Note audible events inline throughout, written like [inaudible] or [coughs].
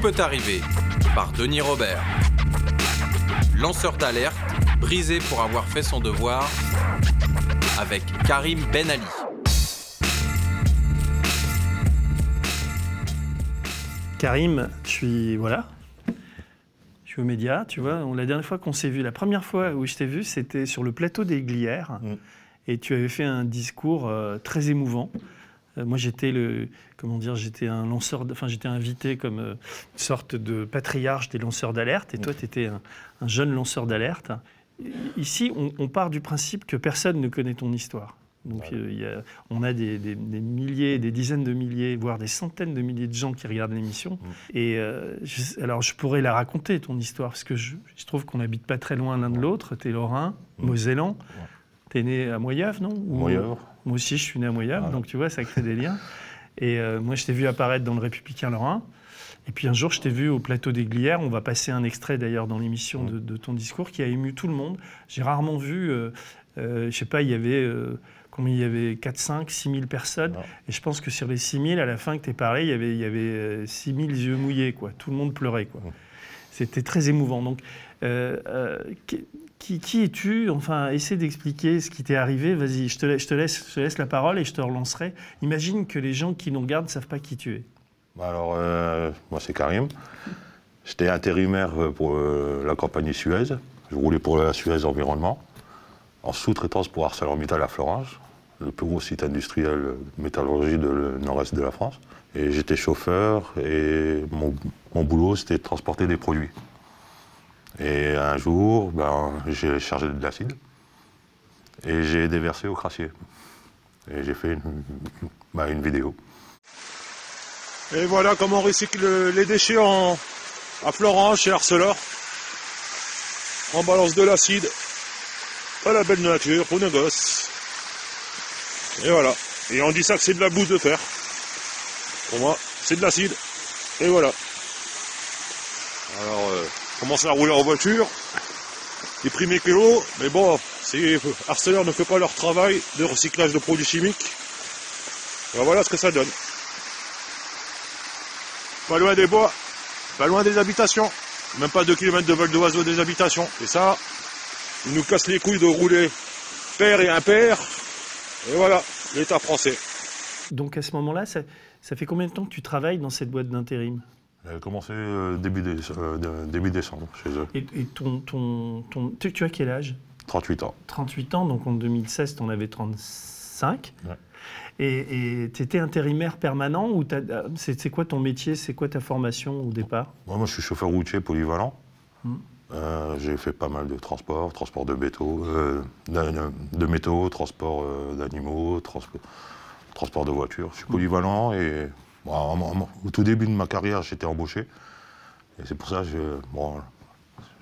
peut arriver par Denis Robert. Lanceur d'alerte, brisé pour avoir fait son devoir avec Karim Ben Ali. Karim, je suis voilà, je suis aux médias, tu vois. La dernière fois qu'on s'est vu, la première fois où je t'ai vu, c'était sur le plateau des Glières, Mm. et tu avais fait un discours euh, très émouvant. Euh, moi, j'étais le, comment dire, j'étais un lanceur, enfin, j'étais invité comme euh, une sorte de patriarche des lanceurs d'alerte, et toi, tu étais un, un jeune lanceur d'alerte. Ici, on, on part du principe que personne ne connaît ton histoire. Donc, Voilà. euh, il y a- on a des, des- des milliers, des dizaines de milliers, voire des centaines de milliers de gens qui regardent l'émission. Et euh, je- alors, je pourrais la raconter, ton histoire, parce que je, je trouve qu'on n'habite pas très loin l'un de l'autre. Tu es lorrain, Mm. mosellan. Tu es né à Moyave, non? Ou- Moyeur. Moi aussi, je suis né à Voilà. donc tu vois, ça crée des liens. Et euh, moi, je t'ai vu apparaître dans le Républicain Lorrain. Et puis un jour, je t'ai vu au plateau des Glières. On va passer un extrait d'ailleurs dans l'émission Mm. de, de ton discours qui a ému tout le monde. J'ai rarement vu, euh, euh, je sais pas, il y avait euh, combien il y avait 4, 5, 6 000 personnes. Non. Et je pense que sur les 6 000, à la fin que tu parlé, il y avait, il y avait euh, 6 000 yeux mouillés. Quoi. Tout le monde pleurait. Quoi. C'était très émouvant. Donc, euh, euh, qui, es-tu? Enfin, essaie d'expliquer ce qui t'est arrivé. Vas-y, je te, laisse, la parole et je te relancerai. Imagine que les gens qui nous regardent ne savent pas qui tu es. Bah Alors, euh, moi, c'est Karim. J'étais intérimaire pour la compagnie Suez. Je roulais pour la Suez Environnement, en sous-traitance pour ArcelorMittal à Florence, le plus gros site industriel métallurgie le nord-est de la France. Et j'étais chauffeur et mon, boulot, c'était de transporter des produits. Et un jour, ben, j'ai chargé de l'acide et j'ai déversé au crassier. Et j'ai fait une, bah, une vidéo. Et voilà comment on recycle les déchets en, à Florence, chez Arcelor. On balance de l'acide à la belle nature pour nos gosses. Et voilà. Et on dit ça que c'est de la boue de fer. Pour moi, c'est de l'acide. Et voilà. Alors, euh, commencer à rouler en voiture. Mes kilos, mais bon, Arcelor ne fait pas leur travail de recyclage de produits chimiques, ben voilà ce que ça donne. Pas loin des bois, pas loin des habitations, même pas 2 km de vol d'oiseau des habitations. Et ça, ils nous cassent les couilles de rouler père et impair. Et voilà, l'État français. Donc à ce moment-là, ça, ça fait combien de temps que tu travailles dans cette boîte d'intérim? J'ai commencé euh, début, dé- euh, début décembre chez eux. Et, et ton, ton, ton, tu, tu as quel âge? 38 ans. 38 ans, donc en 2016, tu en avais 35. Ouais. Et tu étais intérimaire permanent ou euh, c'est quoi ton métier? C'est quoi ta formation au départ? Moi, moi, je suis chauffeur routier polyvalent. Hmm. Euh, j'ai fait pas mal de transports, transport de métaux, euh, de, de métaux, transport euh, d'animaux, transport, transport de voitures. Je suis polyvalent et bon, en- en- au tout début de ma carrière, j'étais embauché. Et c'est pour ça que je, bon,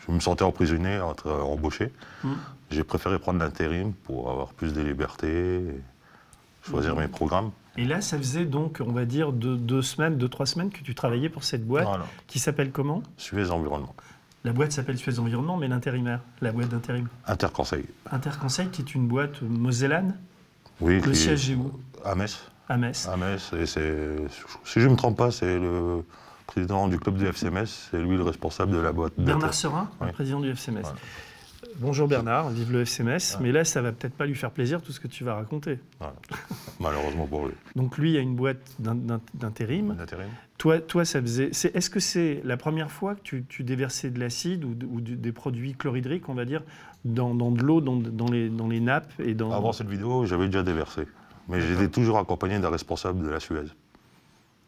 je me sentais emprisonné entre euh, embauché. Hmm. J'ai préféré prendre l'intérim pour avoir plus de liberté et choisir Hmm. mes programmes. Et là, ça faisait donc, on va dire, deux, deux semaines, deux, trois semaines que tu travaillais pour cette boîte Voilà. qui s'appelle comment? Suez Environnement. La boîte s'appelle Suez Environnement, mais l'intérimaire, la boîte d'intérim. Interconseil. Interconseil, qui est une boîte mosellane? Oui, Le siège est où? À Metz. À Metz. À Metz, et c'est, si je ne me trompe pas, c'est le président du club du FC Metz, c'est lui le responsable de la boîte. Bernard Serin, président du FC Metz. Voilà. Bonjour Bernard, vive le FC Metz. Ouais. Mais là, ça va peut-être pas lui faire plaisir tout ce que tu vas raconter. Voilà. Malheureusement pour lui. Donc lui a une boîte d'in- d'in- d'intérim. D'intérim. Toi, toi, ça faisait. Est-ce que c'est la première fois que tu, tu déversais de l'acide ou, des produits chlorhydriques, on va dire, dans, dans de l'eau, dans, dans les, dans les nappes et dans. Avant cette vidéo, j'avais déjà déversé. Mais j'étais toujours accompagné d'un responsable de la Suez.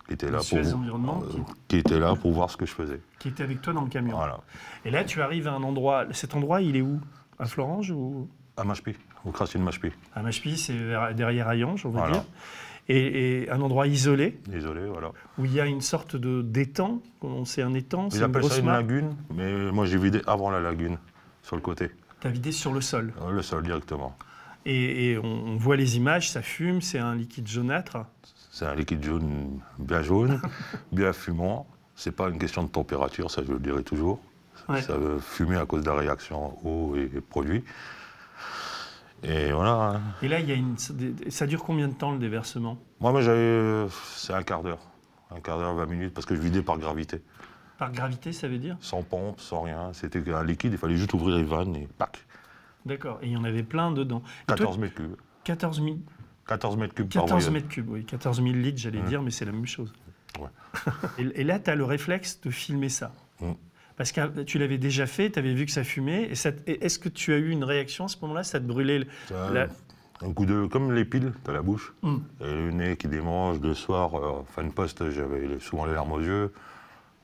Qui était, là pour, Suez vous- Environnement, euh, qui- qui était là pour voir ce que je faisais. qui était avec toi dans le camion. Voilà. Et là, tu arrives à un endroit. Cet endroit, il est où? À Florange ou? À Machpi, au Crassier de Machpi. à Machpi C'est derrière Ayange, on va Voilà. dire. Et, et un endroit isolé Désolé, voilà. où il y a une sorte de d'étang. On- C'est un étang, c'est Ils une appellent ça une lagune, mais moi j'ai vidé avant la lagune, sur le côté. T'as vidé sur le sol. Euh, Le sol directement. Et, et on, on voit les images, ça fume, c'est un liquide jaunâtre. C'est un liquide jaune bien jaune, [laughs] bien fumant. C'est pas une question de température, ça je le dirai toujours. Ouais. Ça veut fumer à cause de la réaction eau et produit. Et voilà. hein. Et là, il y a une, ça dure combien de temps le déversement? Moi, moi, j'avais, c'est un quart d'heure. Un quart d'heure, 20 minutes, parce que je vidais par gravité. Par gravité, ça veut dire? Sans pompe, sans rien. C'était un liquide, il fallait juste ouvrir les vannes et pac D'accord. Et il y en avait plein dedans. Et toi, 14 mètres cubes. 14 000, 14 mètres cubes par 14 voyage. mètres cubes, oui. 14 000 litres, j'allais Mm. dire, mais c'est la même chose. Ouais. [laughs] et, et là, tu as le réflexe de filmer ça. Mm. Parce que tu l'avais déjà fait, tu avais vu que ça fumait. Et Est-ce que tu as eu une réaction à ce moment-là? Ça te brûlait Ça, la- Un coup de. Comme les piles, t'as la bouche. Mm. Et le nez qui démange. Le soir, euh, fin de poste, j'avais souvent les larmes aux yeux.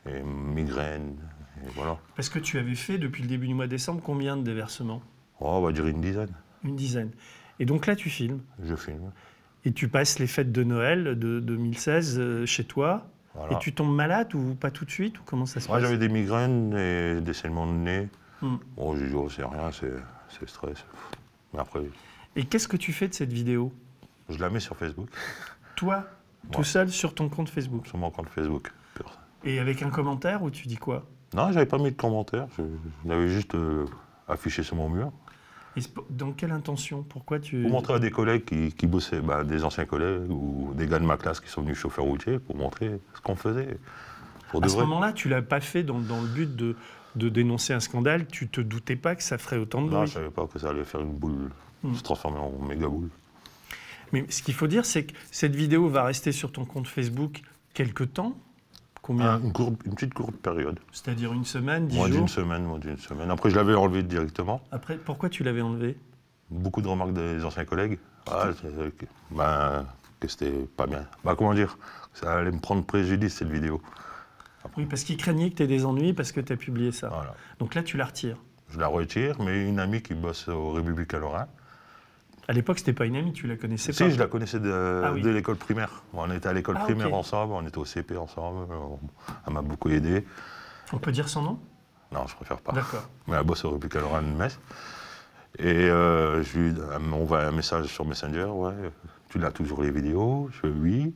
Et migraine. Et voilà. Parce que tu avais fait, depuis le début du mois de décembre, combien de déversements? Oh, on va dire une dizaine. Une dizaine. Et donc là, tu filmes. Je filme. Et tu passes les fêtes de Noël de 2016 euh, chez toi. Voilà. Et tu tombes malade ou pas tout de suite ou comment ça se Moi, passe j'avais des migraines et des saignements de nez. Bon, j'ai dit, oh, c'est rien, c'est stress. Mais après, Et qu'est-ce que tu fais de cette vidéo je la mets sur Facebook, Toi, tout seul sur ton compte Facebook. sur mon compte Facebook. Et avec un commentaire où tu dis quoi? Non, j'avais pas mis de commentaires. Je, je l'avais juste euh, affiché sur mon mur. Dans quelle intention? Pourquoi tu. Pour montrer à des collègues qui, qui bossaient, bah, des anciens collègues ou des gars de ma classe qui sont venus chauffeurs routiers, pour montrer ce qu'on faisait. Pour À ce moment-là, tu l'as pas fait dans, dans le but de, de dénoncer un scandale. Tu te doutais pas que ça ferait autant de Non, bruit. je savais pas que ça allait faire une boule, Mm. se transformer en méga boule. Mais ce qu'il faut dire, c'est que cette vidéo va rester sur ton compte Facebook quelque temps. Combien une, petite courte période. C'est-à-dire une semaine, dix Moins jours d'une semaine, moins d'une semaine. Après, je l'avais enlevé directement. Après, pourquoi tu l'avais enlevé? Beaucoup de remarques des anciens collègues. Ah, ben, que c'était pas bien. Bah, comment dire? Ça allait me prendre préjudice, cette vidéo. Oui, parce qu'ils craignaient que tu aies des ennuis parce que tu as publié ça. Voilà. Donc là, tu la retires. Je la retire, mais une amie qui bosse au Républicain Lorrain. À l'époque, c'était pas une amie, tu la connaissais Si, pas. je la connaissais de, Ah oui. de l'école primaire. On était à l'école Ah, primaire ensemble, on était au CP ensemble. on- Elle m'a beaucoup aidé. On peut dire son nom? Non, je préfère pas. D'accord. [laughs] Mais elle bosse au Républicain Lorrain de Metz. Et euh, je lui elle m'envoie un message sur Messenger. Ouais, tu l'as toujours les vidéos? Je fais oui.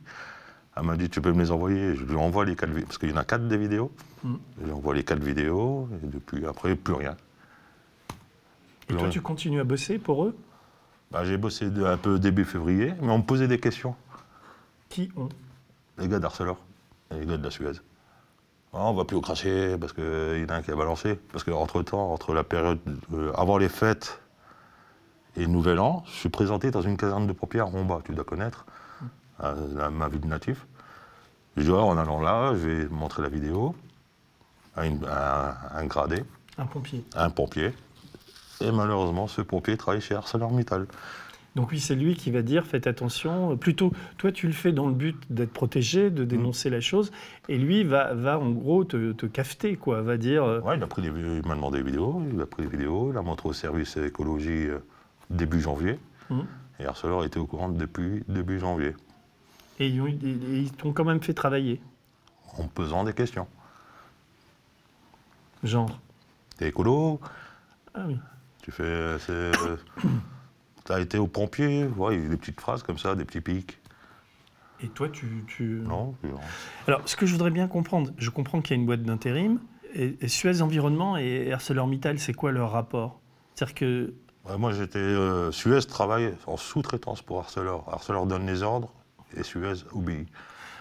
Elle m'a dit tu peux me les envoyer. Je lui envoie les quatre vidéos. Parce qu'il y en a quatre des vidéos. Mm. Je lui envoie les quatre vidéos. Et depuis, après, plus rien. Et toi, rien. tu continues à bosser pour eux? Bah, J'ai bossé un peu début février, mais on me posait des questions. Qui ont Les gars d'Arcelor, les gars de la Suez. Ah, on va plus au cracher parce qu'il y en a un qui a balancé. Parce qu'entre-temps, entre la période euh, avant les fêtes et le Nouvel An, je suis présenté dans une caserne de pompiers à Romba, tu dois connaître, à, à ma ville de natif. Je dis, en allant là, je vais montrer la vidéo à, une- à un gradé, Un pompier. un pompier. Et malheureusement, ce pompier travaille chez ArcelorMittal. Donc oui, c'est lui qui va dire faites attention. Plutôt, toi, tu le fais dans le but d'être protégé, de dénoncer la chose, et lui va, va en gros te, te cafeter, quoi. Va dire euh, Ouais, il a pris des, il m'a demandé des vidéos, il a pris des vidéos, il a montré au service écologie euh, début janvier. Mhm. Et Arcelor était au courant depuis début janvier, et ils t'ont quand même fait travailler. en posant des questions. Genre. T'es écolo? Ah oui. Tu fais. euh, euh, T'as été au pompier Ouais, il y a des petites phrases comme ça, des petits pics. Et toi, tu. tu... Non, je- Alors, ce que je voudrais bien comprendre, je comprends qu'il y a une boîte d'intérim. Et, et Suez Environnement et ArcelorMittal, c'est quoi leur rapport? C'est-à-dire que. Ouais, moi j'étais. euh, Suez travaille en sous-traitance pour Arcelor. Arcelor donne les ordres et Suez obéit.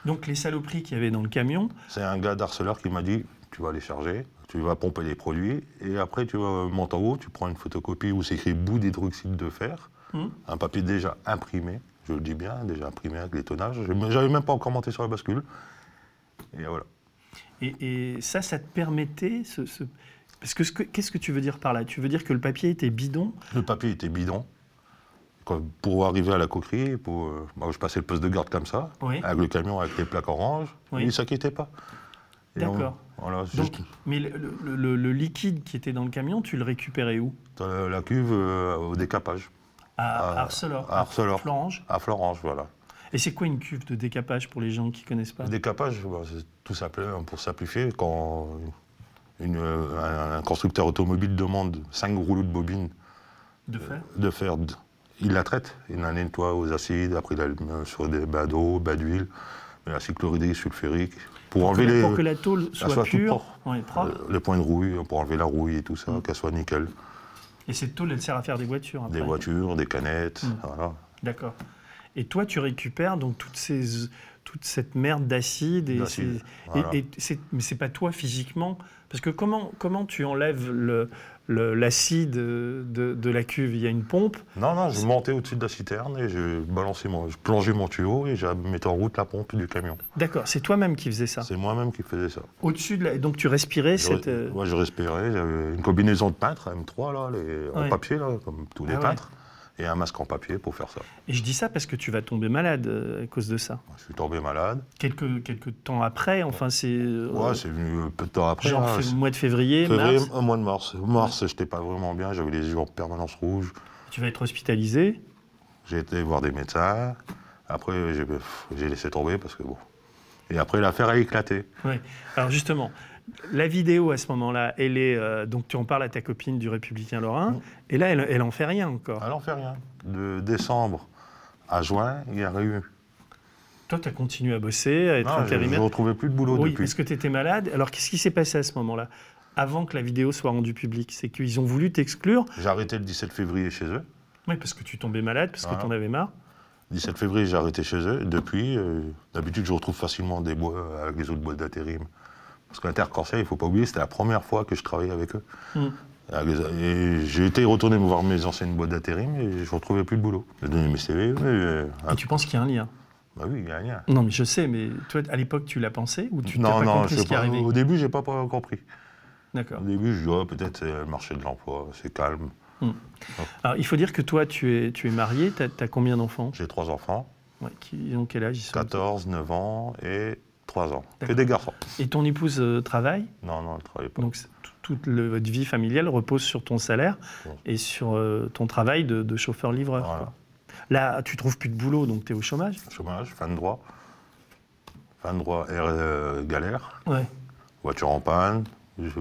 Donc, les saloperies qu'il y avait dans le camion, C'est un gars d'Arcelor qui m'a dit tu vas les charger, tu vas pomper les produits, et après tu vas monter en haut, tu prends une photocopie où c'est écrit bout d'hydroxyde de fer, Hum. un papier déjà imprimé, je le dis bien, déjà imprimé avec les tonnages. Je- J'avais même pas encore monté sur la bascule. Et voilà. Et, et ça, ça te permettait. Ce, ce- Parce que ce que- qu'est-ce que tu veux dire par là? Tu veux dire que le papier était bidon? Le papier était bidon. Pour arriver à la coquerie, pour, euh, moi, je passais le poste de garde comme ça, Oui. avec le camion avec les plaques oranges, Oui. et il ne s'inquiétait pas. D'accord. Voilà, Donc, mais le, le- le- le liquide qui était dans le camion, tu le récupérais où? Dans la, cuve euh, au décapage, À À- Arcelor. à Arcelor. Florange. à Florange, voilà. Et c'est quoi une cuve de décapage pour les gens qui connaissent pas? Le décapage, bah, c'est tout simplement pour simplifier, quand une- un, un constructeur automobile demande 5 rouleaux de bobine De fer de fer, d- il la traite, il la nettoie aux acides, après il la met sur des bains d'eau, bains d'huile, mais la cyclohydride sulfurique, pour, pour, que enlever la, les, pour que la tôle soit, soit pure, propre. ouais, propre. euh, les points de rouille, pour enlever la rouille et tout ça, Mm. qu'elle soit nickel. Et cette tôle, elle sert à faire des voitures. Après. Des voitures, des canettes, Mm. voilà. D'accord. Et toi, tu récupères donc toutes ces, toute cette merde d'acide. Et voilà. et- mais c'est pas toi physiquement. Parce que comment, comment tu enlèves le- l'acide de, de la cuve Il y a une pompe. Non, non, je montais au-dessus de la citerne et je balançais mon, je plongeais mon tuyau et je mettais en route la pompe du camion. D'accord, c'est toi-même qui faisais ça. C'est moi-même qui faisais ça. Au-dessus de la... Donc tu respirais Je, cette. ouais, je respirais, j'avais une combinaison de peintre M3 là, les- en papier là, comme tous les Ah ouais. Et un masque en papier pour faire ça. Et je dis ça parce que tu vas tomber malade euh, à cause de ça. Je suis tombé malade. Quelques, quelques temps après, enfin c'est. euh, Ouais, c'est venu peu de temps après. genre hein, mois de février, février, mars. au mois de mars. Mars, j'étais pas vraiment bien, j'avais les yeux en permanence rouges. Tu vas être hospitalisé. J'ai été voir des médecins. Après, j'ai laissé tomber parce que bon. Et après, l'affaire a éclaté. Ouais. Alors justement, la vidéo à ce moment-là, elle est euh, donc tu en parles à ta copine du Républicain Lorrain, et là elle, elle en fait rien encore. Alors, on fait rien. De décembre à juin, il n'y a rien eu. Toi, tu as continué à bosser, à être Non, je ne intérimaire. retrouvais plus de boulot Oui, depuis. est-ce que tu étais malade Alors qu'est-ce qui s'est passé à ce moment-là Avant que la vidéo soit rendue publique, c'est qu'ils ont voulu t'exclure. J'ai arrêté le 17 février chez eux. Oui, parce que tu tombais malade, parce que tu en avais marre. 17 février, j'ai arrêté chez eux. Depuis, euh, d'habitude, je retrouve facilement des bois avec les autres boîtes d'intérim. Parce qu'Intercorsair, il ne faut pas oublier, c'était la première fois que je travaillais avec eux. Mm. Et j'ai été retourné voir mes anciennes boîtes d'intérim et je ne retrouvais plus de boulot. J'ai donné mes CV, mais, euh, Et tu penses qu'il y a un lien? Bah oui, il n'y a rien. Non, mais je sais, mais toi, à l'époque, tu l'as pensé ou tu n'as non, pas non, compris je ce qui est pas. arrivé? Au début, j'ai pas, pas compris. D'accord. Au début, je dis, oh, peut-être c'est le marché de l'emploi, c'est calme. Alors, il faut dire que toi, tu es, tu es marié, tu as, combien d'enfants? J'ai trois enfants, Ouais, qui ont quel âge? Ils sont 14, 9 ans et 3 ans. Que des garçons. Et ton épouse euh, travaille? Non, non, elle ne travaille pas. Donc, toute le- votre vie familiale repose sur ton salaire Ouais. et sur euh, ton travail de, de chauffeur-livreur. Voilà. Là, tu trouves plus de boulot, donc tu es au chômage? Chômage, fin de droit. Fin de droit, air, euh, galère. Ouais. Voiture en panne.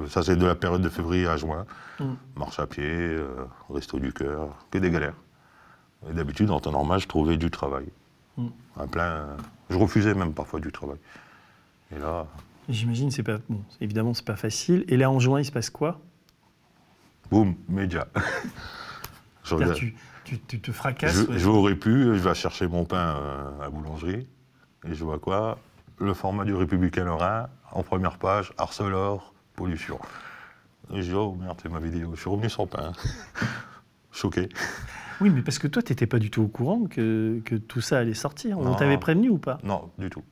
Ça, c'est de la période de février à juin. Mm. Marche à pied, resto du cœur, que des galères. Et d'habitude, en temps normal, je trouvais du travail. Un plein, je refusais même parfois du travail. Et là, J'imagine, c'est pas bon. Évidemment, c'est pas facile. Et là, en juin, il se passe quoi? Boum, média. [laughs] je, regarde- tu, tu- tu te fracasses. je, ouais. je aurais pu, je vais chercher mon pain euh, à la boulangerie. Et je vois quoi? Le format du Républicain Lorrain, en première page, Arcelor, pollution. Et je dis, oh merde, c'est ma vidéo. Je suis revenu sans pain. [laughs] Choqué. Oui, mais parce que toi, tu n'étais pas du tout au courant que, que tout ça allait sortir. On t'avait prévenu ou pas? Non, du tout.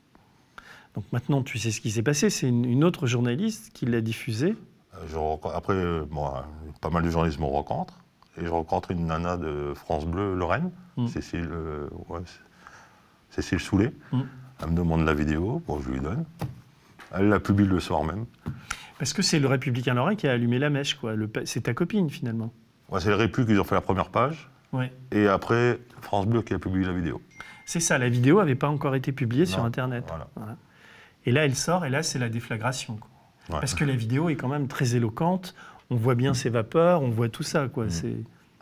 Donc maintenant, tu sais ce qui s'est passé. C'est une, une autre journaliste qui l'a diffusé. Euh, je après, euh, bon, euh, pas mal de journalistes me rencontrent. Et je rencontre une nana de France Bleu Lorraine, Mm. Cécile, euh, ouais, Cécile Soulet. Mm. Elle me demande la vidéo, bon, je lui donne. Elle la publie le soir même. Parce que c'est le Républicain Lorrain qui a allumé la mèche. quoi. C'est ta copine, finalement. Ouais, c'est le Répu qui ont fait la première page. Ouais. Et après, France Bleu qui a publié la vidéo. C'est ça, la vidéo n'avait pas encore été publiée sur Internet. voilà. Et là, elle sort, et là, c'est la déflagration. quoi. Ouais. Parce que la vidéo est quand même très éloquente. On voit bien ses vapeurs, on voit tout ça. Quoi. Mm. C'est...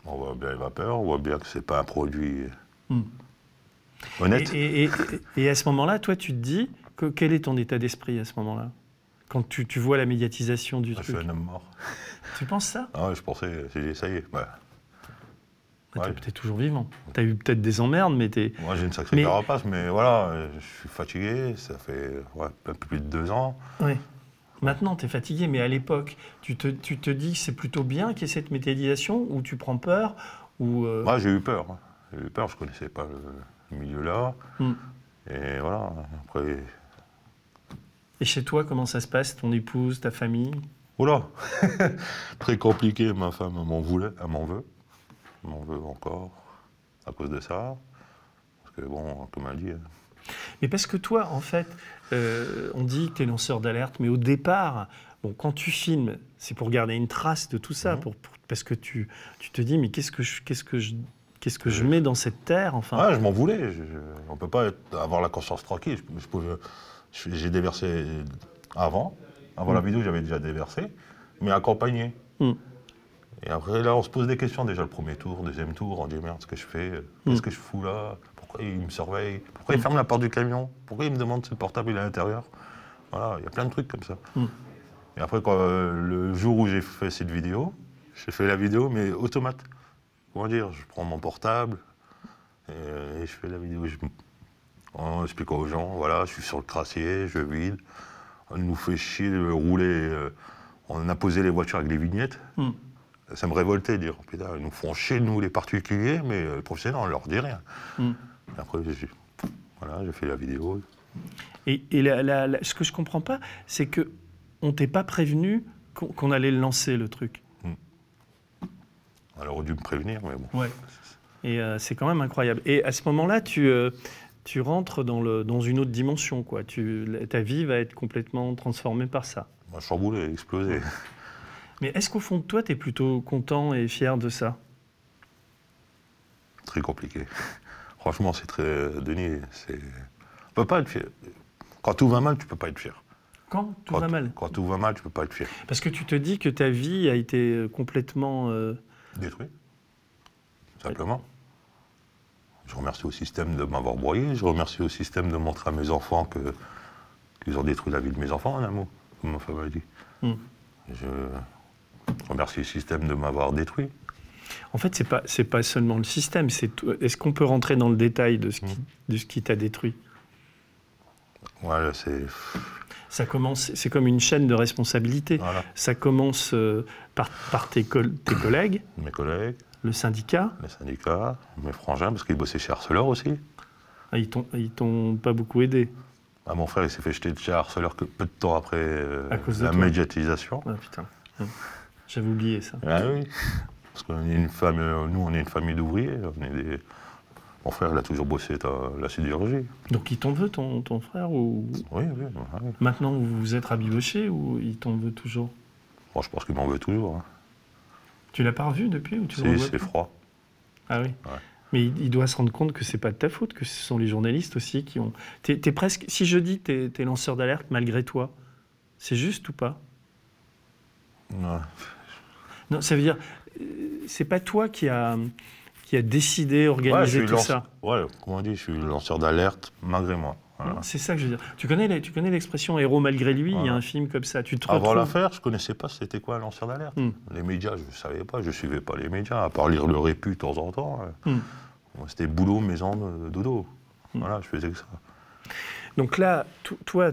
On voit bien les vapeurs, on voit bien que c'est pas un produit Mm. honnête. Et, et- et- et à ce moment-là, toi, tu te dis, que, quel est ton état d'esprit à ce moment-là? Quand tu, tu vois la médiatisation du Ah, je suis truc. un homme mort. Tu penses ça? Ah ouais, je pensais, ça y est. ouais. Tu Ouais. es toujours vivant. Tu as eu peut-être des emmerdes, mais tu Moi, j'ai une sacrée Mais- carapace, mais voilà, je suis fatigué, ça fait ouais, un peu plus de deux ans. Oui. Maintenant, tu es fatigué, mais à l'époque, tu te, tu te dis que c'est plutôt bien qu'il y ait cette médiatisation, ou tu prends peur, ou... euh, Moi, j'ai eu peur. hein. J'ai eu peur, je connaissais pas le, le milieu là. Mm. Et voilà, après. Et chez toi, comment ça se passe Ton épouse, ta famille? Oula [laughs] Très compliqué, ma femme m'en voulait, elle m'en veut. Elle m'en veut encore à cause de ça. Parce que bon, comme elle dit. hein, Mais parce que toi, en fait, euh, on dit que tu es lanceur d'alerte, mais au départ, bon, quand tu filmes, c'est pour garder une trace de tout ça, Mhm. pour, pour- parce que tu, tu te dis, mais qu'est-ce que je, qu'est-ce que je, qu'est-ce que je mets dans cette terre enfin, Ouais, je m'en voulais. Je- je- on peut pas être- avoir la conscience tranquille. J'ai déversé avant. Avant la vidéo, j'avais déjà déversé, mais accompagné. Mm. Et après, là, on se pose des questions. Déjà, le premier tour, deuxième tour, on dit merde, ce que je fais Qu'est-ce Mm. que je fous là? Pourquoi il me surveille? Pourquoi il ferme la porte du camion? Pourquoi il me demande si le portable il est à l'intérieur? Voilà, il y a plein de trucs comme ça. Mm. Et après, quand, euh, le jour où j'ai fait cette vidéo, j'ai fait la vidéo, mais automate. Comment dire? Je prends mon portable et, euh, et je fais la vidéo. Je- en expliquant aux gens, voilà, je suis sur le crassier, je vide, on nous fait chier de rouler, euh, on a posé les voitures avec les vignettes. Ça me révoltait de dire, putain, ils nous font chier, nous, les particuliers, mais les professionnels, on leur dit rien. Et après, j'ai voilà, j'ai fait la vidéo. Et, et la- la- la- ce que je comprends pas, c'est que on t'ait pas prévenu qu'on qu'on allait le lancer, le truc. On aurait dû me prévenir, mais bon. Ouais. Et euh, c'est quand même incroyable. Et à ce moment-là, tu, euh, tu rentres dans, le, dans une autre dimension. Quoi. Tu, ta vie va être complètement transformée par ça. Moi, chamboulé, explosé. Mais est-ce qu'au fond de toi, tu es plutôt content et fier de ça? Très compliqué. [laughs] Franchement, c'est très. Denis, c'est. On peut pas être fier. Quand tout va mal, tu peux pas être fier. Quand tout quand, va mal? Quand tout va mal, tu peux pas être fier. Parce que tu te dis que ta vie a été euh, complètement... euh, Détruit. Simplement. Je remercie au système de m'avoir broyé. Je remercie au système de montrer à mes enfants que qu'ils ont détruit la vie de mes enfants, en un mot, comme ma femme a dit. Hmm. Je remercie le système de m'avoir détruit. En fait, c'est pas c'est pas seulement le système. C'est est-ce qu'on peut rentrer dans le détail de ce qui, Mm. de ce qui t'a détruit? Voilà, c'est. Ça commence. C'est comme une chaîne de responsabilité. Voilà. Ça commence euh, par, par tes, col- tes collègues, [coughs] Mes collègues, le syndicat. les syndicats, mes frangins, parce qu'ils bossaient chez Arcelor aussi. Ah, ils t'ont pas beaucoup aidé. Ah, mon frère, il s'est fait jeter de chez Arcelor que peu de temps après euh, À cause de la toi. médiatisation. Ah putain. Ouais. J'avais oublié ça. Ah oui. Parce qu'on est une famille, nous, on est une famille d'ouvriers. on est des- Mon frère, il a toujours bossé dans la sidérurgie. Donc il t'en veut ton, ton frère ou Oui, oui. oui. maintenant vous vous êtes rabiboché ou il t'en veut toujours? Je pense qu'il m'en veut toujours. hein. Tu l'as pas revu depuis ou tu C'est froid. Ah oui. Ouais. Mais il, doit se rendre compte que c'est pas de ta faute, que ce sont les journalistes aussi qui ont. T'es, t'es presque. Si je dis que t'es, es lanceur d'alerte malgré toi, c'est juste ou pas? Ouais. Non, ça veut dire euh, c'est pas toi qui a qui a décidé, Ouais, organisé suis tout lance- ça. Ouais, comment on dit, je suis lanceur d'alerte malgré moi. Voilà. C'est ça que je veux dire. Tu connais, les- tu connais l'expression héros malgré lui. Il y a un film comme ça. Tu te Avant retrouves. l'affaire, je connaissais pas c'était quoi un lanceur d'alerte. Hmm. Les médias, je ne savais pas, je suivais pas les médias, à part lire le répu de temps en temps. euh. Hmm. C'était boulot, maison, euh, dodo. Hmm. Voilà, je faisais que ça. Donc là, to- toi,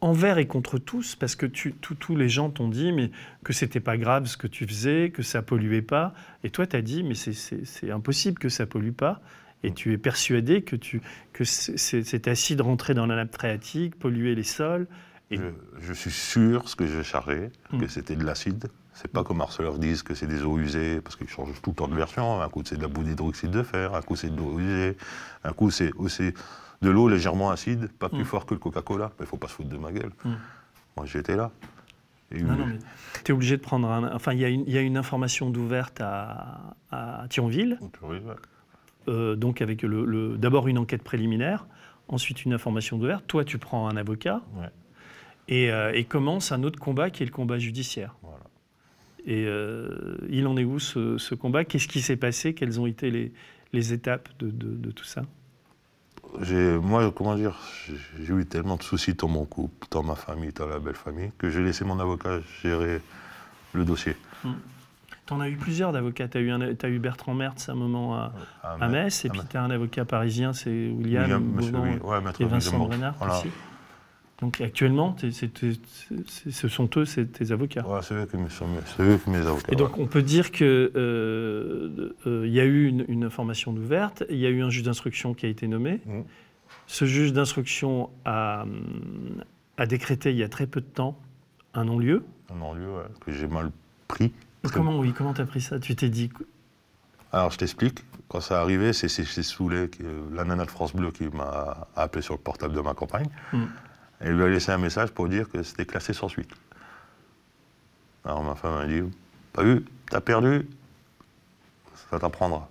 envers et contre tous, parce que tu, tous- tous les gens t'ont dit mais que c'était pas grave ce que tu faisais, que ça polluait pas. Et toi, tu as dit mais c'est- impossible que ça pollue pas. Et tu es persuadé que, tu, cet acide rentrait dans la nappe phréatique, polluait les sols. Et- Je, je suis sûr, ce que j'ai chargé, Hmm. que c'était de l'acide. C'est pas comme Arcelor disent que c'est des eaux usées, parce qu'ils changent tout le temps de version. Un coup, c'est de la boue d'hydroxyde de fer, un coup, c'est de l'eau usée, un coup, c'est c'est de l'eau légèrement acide, pas plus Hmm. fort que le Coca-Cola. Mais il faut pas se foutre de ma gueule. Hmm. Moi, j'étais là. Et Non, non, mais tu es obligé de prendre un. Enfin, il y, a une- il y a une information d'ouverte à, à Thionville, Oui, ouais. euh, donc avec le, le- d'abord une enquête préliminaire, ensuite une information d'ouverte. Toi, tu prends un avocat. Ouais. et, euh, et commence un autre combat qui est le combat judiciaire. Voilà. Et euh, il en est où ce, ce combat? Qu'est-ce qui s'est passé? Quelles ont été les, les étapes de, de- de tout ça? Moi, comment dire, j'ai- eu tellement de soucis dans mon couple, dans ma famille, dans la belle famille, que j'ai laissé mon avocat gérer le dossier. Tu en as eu plusieurs d'avocats. Tu as, eu un- t'as eu Bertrand Mertz à un moment à, À à Metz, et puis Metz. tu as un avocat parisien, c'est William, William, monsieur, Beauvand oui, ouais, et Vincent. Brenard Voilà. Donc actuellement, t'es- c'est- t'es- c'est- ce sont eux, c'est tes avocats. Voilà, c'est eux qui me sont- c'est eux qui mes avocats. Et donc, on peut dire qu'il y a eu une, une information d'ouverte, il y a eu un juge d'instruction qui a été nommé. Mm. Ce juge d'instruction a, hum, a décrété il y a très peu de temps un non-lieu. Un non-lieu ouais, que j'ai mal pris. Comment, oui, comment t'as pris ça? Tu t'es dit. Alors, je t'explique. Quand ça arrivé, c'est c'est chez Soulet, qui- la nana de France Bleu, qui m'a appelé sur le portable de ma compagne. Mm. Et lui a laissé un message pour dire que c'était classé sans suite. Alors, ma femme m'a dit Pas vu, t'as perdu, ça t'apprendra.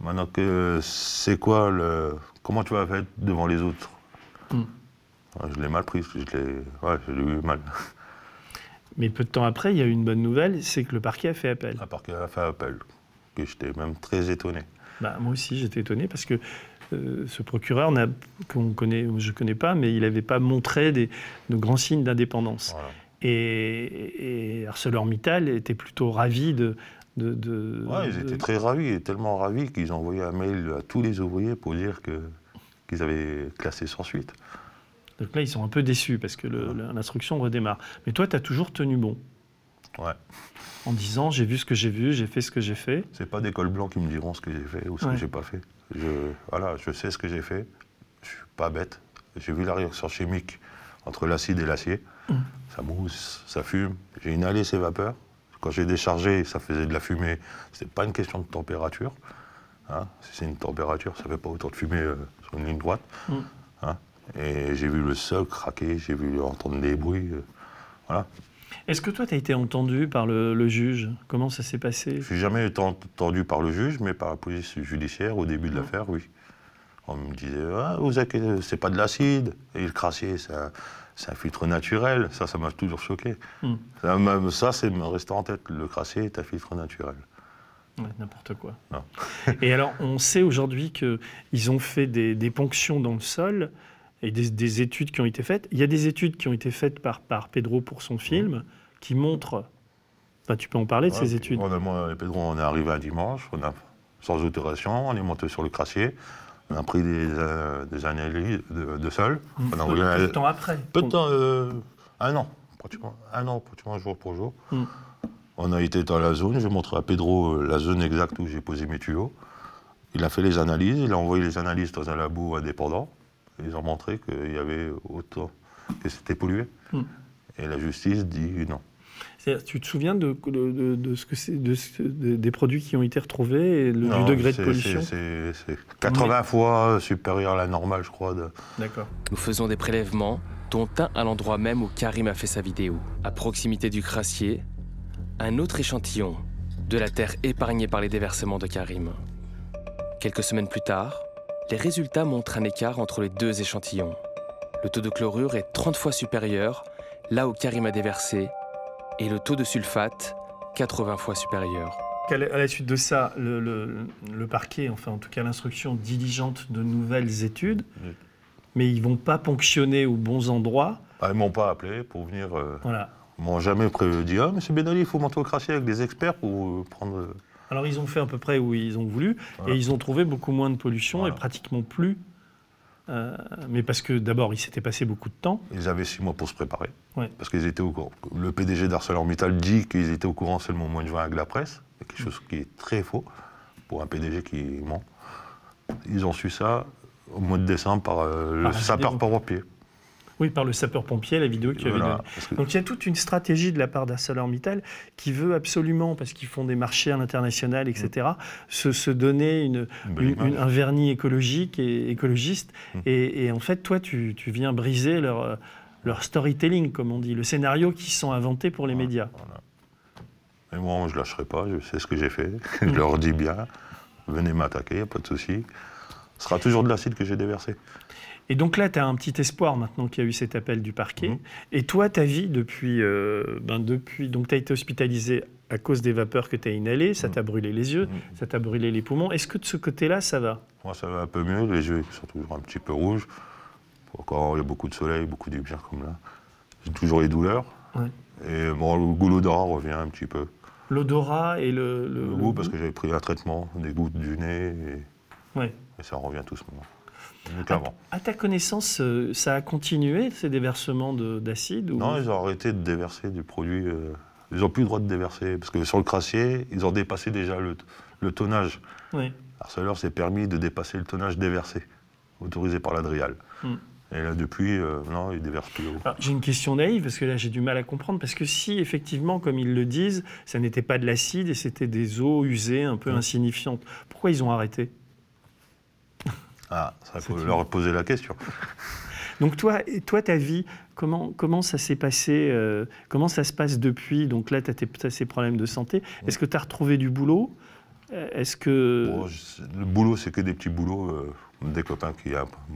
Maintenant que c'est quoi le. Comment tu vas faire devant les autres? Mm. Ouais, Je l'ai mal pris, je l'ai ouais, je l'ai eu mal. [laughs] Mais peu de temps après, il y a eu une bonne nouvelle, c'est que le parquet a fait appel. Part qu'elle a fait appel, que j'étais même très étonné. Bah, moi aussi, j'étais étonné parce que euh, ce procureur, qu'on connaît, je ne connais pas, mais il n'avait pas montré des, de grands signes d'indépendance. Voilà. Et, et ArcelorMittal était plutôt ravi de. de, de- Ouais, ils de- étaient très ravis, et tellement ravis qu'ils ont envoyé un mail à tous les ouvriers pour dire que qu'ils avaient classé sans suite. Donc là, ils sont un peu déçus parce que l'instruction redémarre. Mais toi, tu as toujours tenu bon Ouais. en disant j'ai vu ce que j'ai vu, j'ai fait ce que j'ai fait. C'est pas des cols blancs qui me diront ce que j'ai fait ou ce Ouais. que j'ai pas fait. Je, voilà, je sais ce que j'ai fait. Je suis pas bête. J'ai vu la réaction chimique entre l'acide et l'acier. Mm. Ça mousse, ça fume. J'ai inhalé ces vapeurs. Quand j'ai déchargé, ça faisait de la fumée. C'était pas une question de température. Hein. Si c'est une température, ça fait pas autant de fumée euh, sur une ligne droite. Mm. Hein. Et j'ai vu le sol craquer, j'ai vu entendre des bruits. euh, voilà. Est-ce que toi, tu as été entendu par le, le juge? Comment ça s'est passé? Je n'ai jamais été entendu par le juge, mais par la police judiciaire au début de Ouais. l'affaire, oui. On me disait, ah, vous c'est pas de l'acide. Et le crassier, c'est un, filtre naturel. Ça, ça m'a toujours choqué. Hmm. Ça, ça, c'est me resté en tête. Le crassier est un filtre naturel. Ouais, N'importe quoi. Non. Et alors, on sait aujourd'hui qu'ils ont fait des, des ponctions dans le sol et des, des études qui ont été faites. Il y a des études qui ont été faites par, par Pedro pour son film qui montrent. Enfin, tu peux en parler de ces études on a- moi et Pedro, on est arrivé un dimanche, on a, sans autorisation, on est monté sur le crassier, on a pris des, euh, des analyses de, de sol. On a peu, de temps après. Peu de temps, euh, un an, pratiquement, un an, pratiquement jour pour jour. Mm. On a été dans la zone, j'ai montré à Pedro euh, la zone exacte où j'ai posé mes tuyaux. Il a fait les analyses, il a envoyé les analyses dans un labo indépendant. Ils ont montré qu'il y avait autant, que c'était pollué. Mm. Et la justice dit non. Tu te souviens de, de- de- de ce que c'est, de ce- de- des produits qui ont été retrouvés et le- Non, du degré de pollution c'est- C'est c'est 80 fois supérieur à la normale, je crois. D'accord. Nous faisons des prélèvements, dont un à l'endroit même où Karim a fait sa vidéo. À proximité du crassier, un autre échantillon de la terre épargnée par les déversements de Karim. Quelques semaines plus tard, les résultats montrent un écart entre les deux échantillons. Le taux de chlorure est 30 fois supérieur là où Karim a déversé, et le taux de sulfate 80 fois supérieur. À la suite de ça, le, le- le parquet, enfin en tout cas l'instruction, diligente de nouvelles études, Oui. mais ils vont pas ponctionner aux bons endroits? Ah, ils m'ont pas appelé pour venir. euh, Voilà. Ils m'ont jamais pré- dit Ah, monsieur Ben Ali, il faut monter au avec des experts pour euh, prendre. euh, Alors ils ont fait à peu près où ils ont voulu, Voilà. et ils ont trouvé beaucoup moins de pollution Voilà. et pratiquement plus. euh, mais parce que d'abord, il s'était passé beaucoup de temps. Ils avaient six mois pour se préparer. Ouais. Parce qu'ils étaient au courant. Le PDG d'ArcelorMittal dit qu'ils étaient au courant seulement au mois de juin avec la presse. Quelque chose qui est très faux pour un PDG qui ment. Ils ont su ça au mois de décembre par euh, le Par la sapeur vidéo. pompier. Oui, par le sapeur-pompier, la vidéo qu'il y avait Voilà. donné. Que- Donc il y a toute une stratégie de la part d'ArcelorMittal qui veut absolument, parce qu'ils font des marchés à l'international, etc., se, se donner une, Une une- un vernis écologique et écologiste. Mm. Et, et en fait, toi, tu, tu viens briser leur, euh, leur storytelling, comme on dit, le scénario qu'ils sont inventés pour les Voilà, médias. voilà. Et moi, je ne lâcherai pas, je sais ce que j'ai fait. [laughs] je leur dis bien, venez m'attaquer, pas de souci. Ce sera toujours de l'acide que j'ai déversé. Et donc là, tu as un petit espoir maintenant qu'il y a eu cet appel du parquet. Mhm. Et toi, ta vie depuis. euh, ben depuis donc, tu as été hospitalisé à cause des vapeurs que tu as inhalées, ça Mhm. t'a brûlé les yeux, Mhm. ça t'a brûlé les poumons. Est-ce que de ce côté-là, ça va? Moi, ça va un peu mieux, les yeux sont toujours un petit peu rouges. Quand il y a beaucoup de soleil, beaucoup de comme là. J'ai toujours les douleurs. Ouais. Et bon, le goût l'odorat revient un petit peu. L'odorat et le, le, Le, le goût, parce que j'avais pris un traitement, des gouttes du nez, et, Ouais. et ça revient tout ce moment. Mieux À, ta connaissance, euh, ça a continué ces déversements de- d'acide ou... Non, ils ont arrêté de déverser du produit. euh, ils n'ont plus le droit de déverser. Parce que sur le crassier, ils ont dépassé déjà le, le tonnage. Ouais. Arcelor s'est permis de dépasser le tonnage déversé, autorisé par l'Adrial. Hmm. Et là, depuis, euh, non, ils ne déversent plus. J'ai une question naïve, parce que là j'ai du mal à comprendre, parce que si effectivement, comme ils le disent, ça n'était pas de l'acide et c'était des eaux usées, un peu Mm. insignifiantes, pourquoi ils ont arrêté? Ah, ça, faut leur poser la question. Donc toi, toi ta vie, comment, comment ça s'est passé euh, Comment ça se passe depuis? Donc là, tu as, ces problèmes de santé. Est-ce que tu as retrouvé du boulot? Euh, Est-ce que... Bon, je- le boulot, c'est que des petits boulots. euh, des copains qui.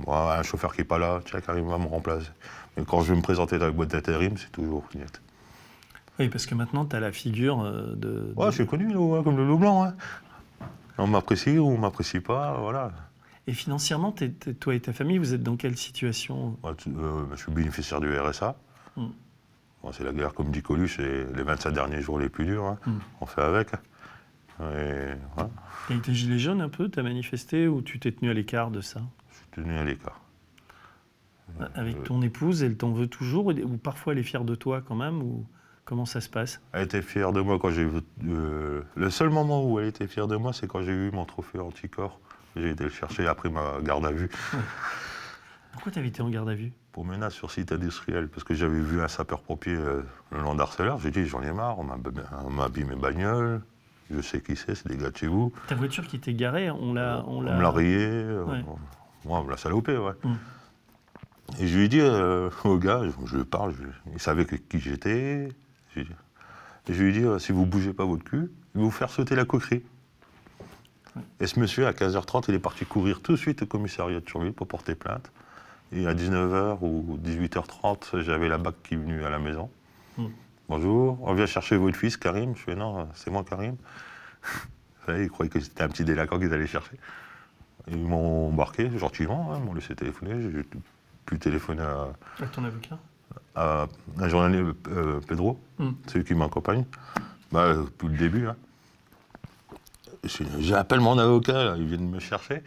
Moi, un chauffeur qui n'est pas là, tiens, Karim va me remplacer. Mais quand je vais me présenter dans la boîte d'intérim, c'est toujours. Oui, parce que maintenant, tu as la figure euh, de... Ouais, de- je suis connu, là, comme le loup blanc. hein. On m'apprécie ou on m'apprécie pas, voilà. Et financièrement, t'es- t'es- toi et ta famille, vous êtes dans quelle situation? Tu- euh, je suis bénéficiaire du RSA. Mm. Bon, c'est la guerre, comme dit Coluche, c'est les 25 derniers jours les plus durs. hein. Mm. On fait avec. Et voilà. T'as été gilet jaune un peu? T'as manifesté ou tu t'es tenu à l'écart de ça? Je suis tenu à l'écart. Avec Euh, ton épouse, elle t'en veut toujours ou parfois elle est fière de toi quand même ou comment ça se passe? Elle était fière de moi quand j'ai euh, le seul moment où elle était fière de moi, c'est quand j'ai eu mon trophée anticorps. J'ai été le chercher après ma garde à vue Pourquoi t'avais été en garde à vue? Pour menace sur site industriel parce que j'avais vu un sapeur-pompier euh, le long d'Arcelor. J'ai dit j'en ai marre, on m'a abîmé mes bagnoles. Je sais qui c'est, c'est des gars de chez vous. Ta voiture qui était garée, on l'a. On, On, me l'a rayé. euh, Ouais. on- Moi, on me l'a salopé, ouais. Mm. Et je lui ai dit euh, au gars, je, je lui parle, je- il savait que- qui j'étais. Et je lui ai dit, euh, si vous bougez pas votre cul, il va vous faire sauter la coquerie. Et ce monsieur, à 15h30, il est parti courir tout de suite au commissariat de Thionville pour porter plainte. Et à 19h ou 18h30, j'avais la BAC qui est venue à la maison. Mm. Bonjour, on vient chercher votre fils, Karim. Je fais, non, c'est moi, Karim. [laughs] Ils croyaient que c'était un petit délinquant qu'ils allaient chercher. Ils m'ont embarqué gentiment, hein, ils m'ont laissé téléphoner. J'ai pu téléphoner à, Avec ton avocat à un journalier, euh, Pedro, Mm. celui qui m'accompagne, bah, depuis le début. hein. J'appelle mon avocat, là, il vient de me chercher.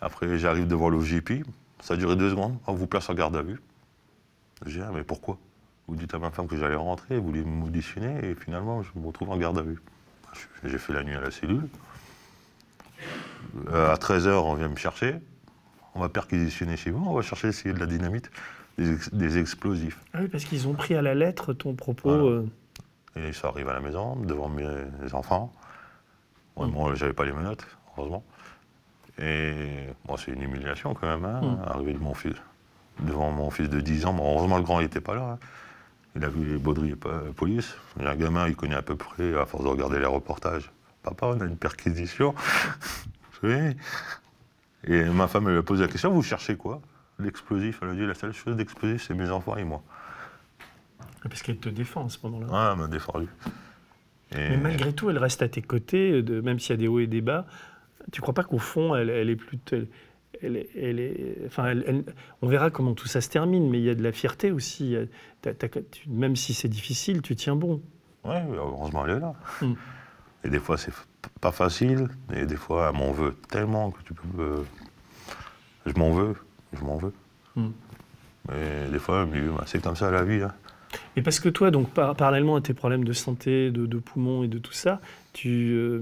Après, j'arrive devant l'OGP. Ça a duré deux secondes. On vous place en garde à vue. J'ai dit, ah, mais pourquoi? Vous dites à ma femme que j'allais rentrer, vous voulez m'auditionner, et finalement, je me retrouve en garde à vue. J'ai fait la nuit à la cellule. Euh, à 13h, on vient me chercher. On va perquisitionner chez vous, on va chercher a de la dynamite, des, ex- des explosifs. Ah oui, parce qu'ils ont pris à la lettre ton propos. Voilà. euh, Et ça arrive à la maison, devant mes enfants. Moi, Mm. moi, j'avais pas les menottes, heureusement. Et moi, c'est une humiliation quand même, hein, Mm. arriver de mon fils, devant mon fils de 10 ans. Bon, heureusement, le grand n'était pas là. hein. Il a vu les bauderies euh, police. Il y a un gamin, il connaît à peu près, à force de regarder les reportages. Papa, on a une perquisition. [laughs] oui. Et ma femme, elle lui a posé la question, vous cherchez quoi? L'explosif. Elle a dit, la seule chose d'explosif, c'est mes enfants et moi. Parce qu'elle te défend à ce moment-là. Ah, elle m'a défendu. Mais malgré tout, elle reste à tes côtés, de, même s'il y a des hauts et des bas. Tu crois pas qu'au fond, elle, elle est plutôt. Elle, elle est- elle est- enfin, on verra comment tout ça se termine, mais il y a de la fierté aussi. Tu- même si c'est difficile, tu tiens bon. Ouais, heureusement, elle est là. Mm. Et des fois, c'est pas facile. Et des fois, elle m'en veut tellement que tu peux. euh, Je m'en veux. Je m'en veux. Mm. Mais des fois, bah, c'est comme ça la vie. hein. Et parce que toi, donc, par- parallèlement à tes problèmes de santé, de, de poumons et de tout ça, tu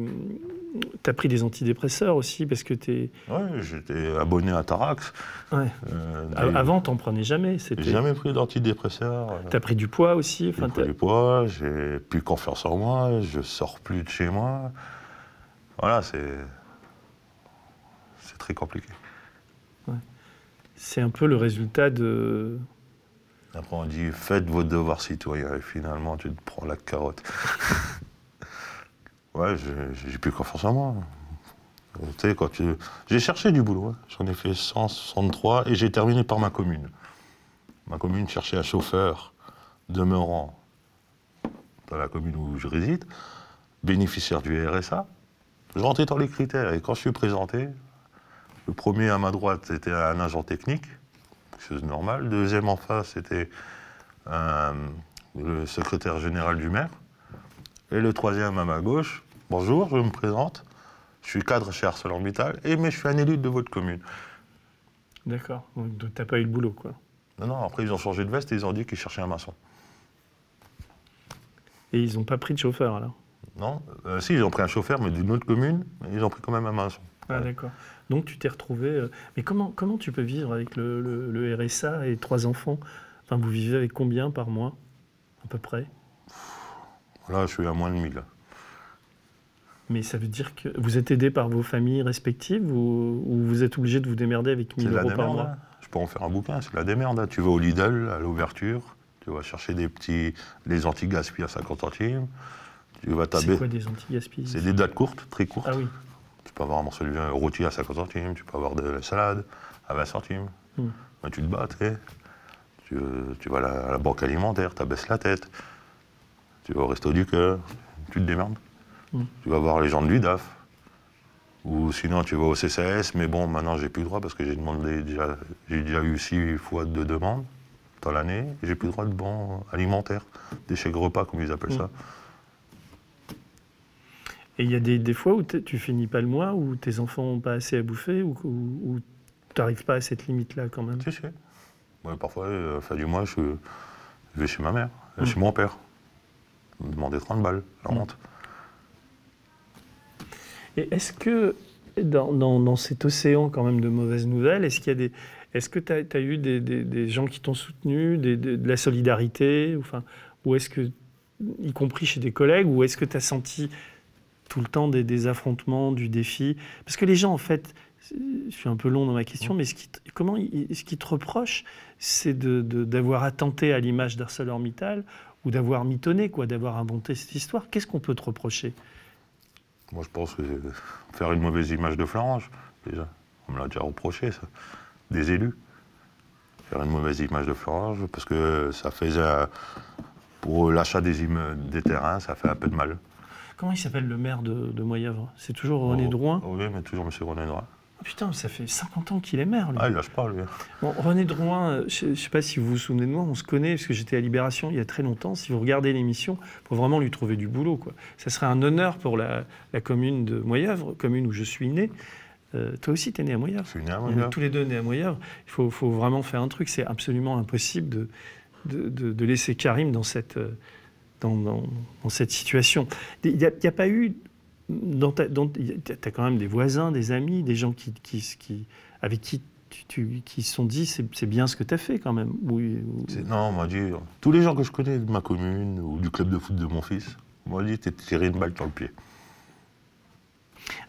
as pris des antidépresseurs aussi, parce que tu es. Ouais, j'étais abonné à Tarax. Ouais. Euh, Avant, t'en prenais jamais. J'ai jamais pris d'antidépresseurs. euh, T'as pris du poids aussi. J'ai pris du poids, j'ai plus confiance en moi, je sors plus de chez moi. Voilà, c'est. C'est très compliqué. c'est un peu le résultat de. Après, on dit faites vos devoirs citoyens, et finalement, tu te prends la carotte. [laughs] ouais, j'ai- plus confiance en moi. Tu... J'ai cherché du boulot, hein. j'en ai fait 163 et j'ai terminé par ma commune. Ma commune cherchait un chauffeur demeurant dans la commune où je réside, bénéficiaire du RSA. Je rentrais dans les critères et quand je suis présenté, le premier à ma droite, c'était un agent technique, quelque chose de normal. Deuxième en face, c'était euh, le secrétaire général du maire. Et le troisième à ma gauche, bonjour, je me présente. Je suis cadre chez ArcelorMittal, et mais je suis un élu de votre commune. D'accord. Donc, t'as pas eu le boulot, quoi. Non, non, après ils ont changé de veste et ils ont dit qu'ils cherchaient un maçon. Et ils n'ont pas pris de chauffeur, alors? Non, euh, si, ils ont pris un chauffeur, mais d'une autre commune, mais ils ont pris quand même un maçon. Ah, d'accord. Donc, tu t'es retrouvé. euh, Mais comment, comment tu peux vivre avec le, le- le RSA et trois enfants? Enfin, vous vivez avec combien par mois À peu près? Là, je suis à moins de 1000. Mais ça veut dire que vous êtes aidé par vos familles respectives ou, ou vous êtes obligé de vous démerder avec C'est 1000 de la euros par démerde. mois? hein. Je peux en faire un bouquin, c'est de la démerde. hein. Tu vas au Lidl, à l'ouverture, tu vas chercher des petits, les anti-gaspi à 50 centimes. Tu vas C'est taber. quoi des anti-gaspilles C'est des dates courtes, très courtes. Ah oui. Tu peux avoir un morceau de viande rôti à 50 centimes, tu peux avoir de la salade à 20 centimes. Hmm. Ben, tu te bats, tu vas à la, à la banque alimentaire, tu abaisses la tête. Tu vas au resto du cœur, tu te démerdes. Hmm. Tu vas voir les gens de l'UDAF. Ou sinon, tu vas au CCS, mais bon, maintenant, j'ai plus le droit parce que j'ai demandé déjà, j'ai déjà eu six fois de demandes dans l'année, j'ai plus le droit de bons alimentaires, des chèques repas, comme ils appellent Hmm. ça. Et il y a des, des fois où tu finis pas le mois, où tes enfants n'ont pas assez à bouffer, ou, ou- ou n'arrives pas à cette limite-là quand même Si, si. Ouais, parfois, euh, fin du mois, je, je vais chez ma mère, euh, Mm. chez mon père. Me demander 30 balles, la Mm. honte. Et est-ce que dans, dans- dans cet océan quand même de mauvaises nouvelles, est-ce qu'il y a des, est-ce que tu as, eu des, des- des gens qui t'ont soutenu, des- de la solidarité, enfin, ou est-ce que, y compris chez des collègues, ou est-ce que tu as senti tout le temps des, des affrontements, du défi Parce que les gens, en fait, je suis un peu long dans ma question, mais ce qui, te- comment ce qu'ils te reprochent, c'est de- de- d'avoir attenté à l'image d'ArcelorMittal ou d'avoir mitonné, quoi, d'avoir inventé cette histoire. Qu'est-ce qu'on peut te reprocher? Moi, je pense que faire une mauvaise image de Florange, déjà. On me l'a déjà reproché, ça. Des élus. Faire une mauvaise image de Florange, parce que ça faisait. euh, Pour l'achat des, des terrains, ça fait un peu de mal. Comment il s'appelle le maire de, de Moyavre C'est toujours René Oh, Drouin? Oui, mais toujours M. René Drouin. Ah, Putain, ça fait 50 ans qu'il est maire, lui. Ah, il lâche pas, lui. Bon, René Drouin, euh, je ne sais pas si vous vous souvenez de moi, on se connaît parce que j'étais à Libération il y a très longtemps. Si vous regardez l'émission, il faut vraiment lui trouver du boulot. Quoi. Ça serait un honneur pour la, la commune de Moyavre, commune où je suis né. Euh, toi aussi, tu es né à Moyavre. Je suis né à On est Moyavre. tous les deux nés à Moyavre. Il faut, faut vraiment faire un truc. C'est absolument impossible de, de, de- de laisser Karim dans cette, euh, dans, dans- dans cette situation. Il n'y a, pas eu. Tu as quand même des voisins, des amis, des gens qui, qui, qui- avec qui tu, tu- qui se sont dit c'est bien ce que tu as fait quand même. Oui, Non, on m'a dit, tous les gens que je connais de ma commune ou du club de foot de mon fils, m'ont dit, t'es tiré une balle dans le pied.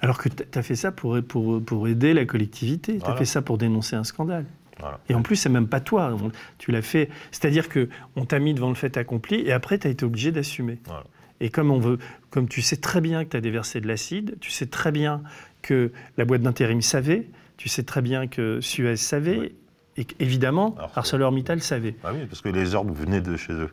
Alors que tu as fait ça pour, pour, pour aider la collectivité. Tu as Voilà. fait ça pour dénoncer un scandale. Voilà. Et en plus, c'est même pas toi. Tu l'as fait. C'est-à-dire que on t'a mis devant le fait accompli et après, tu as été obligé d'assumer. Voilà. Et comme on veut, comme tu sais très bien que tu as déversé de l'acide, tu sais très bien que la boîte d'intérim savait, tu sais très bien que Suez savait, Oui. et qu'évidemment, Alors, ArcelorMittal savait. Ah oui, parce que les ordres venaient de chez eux.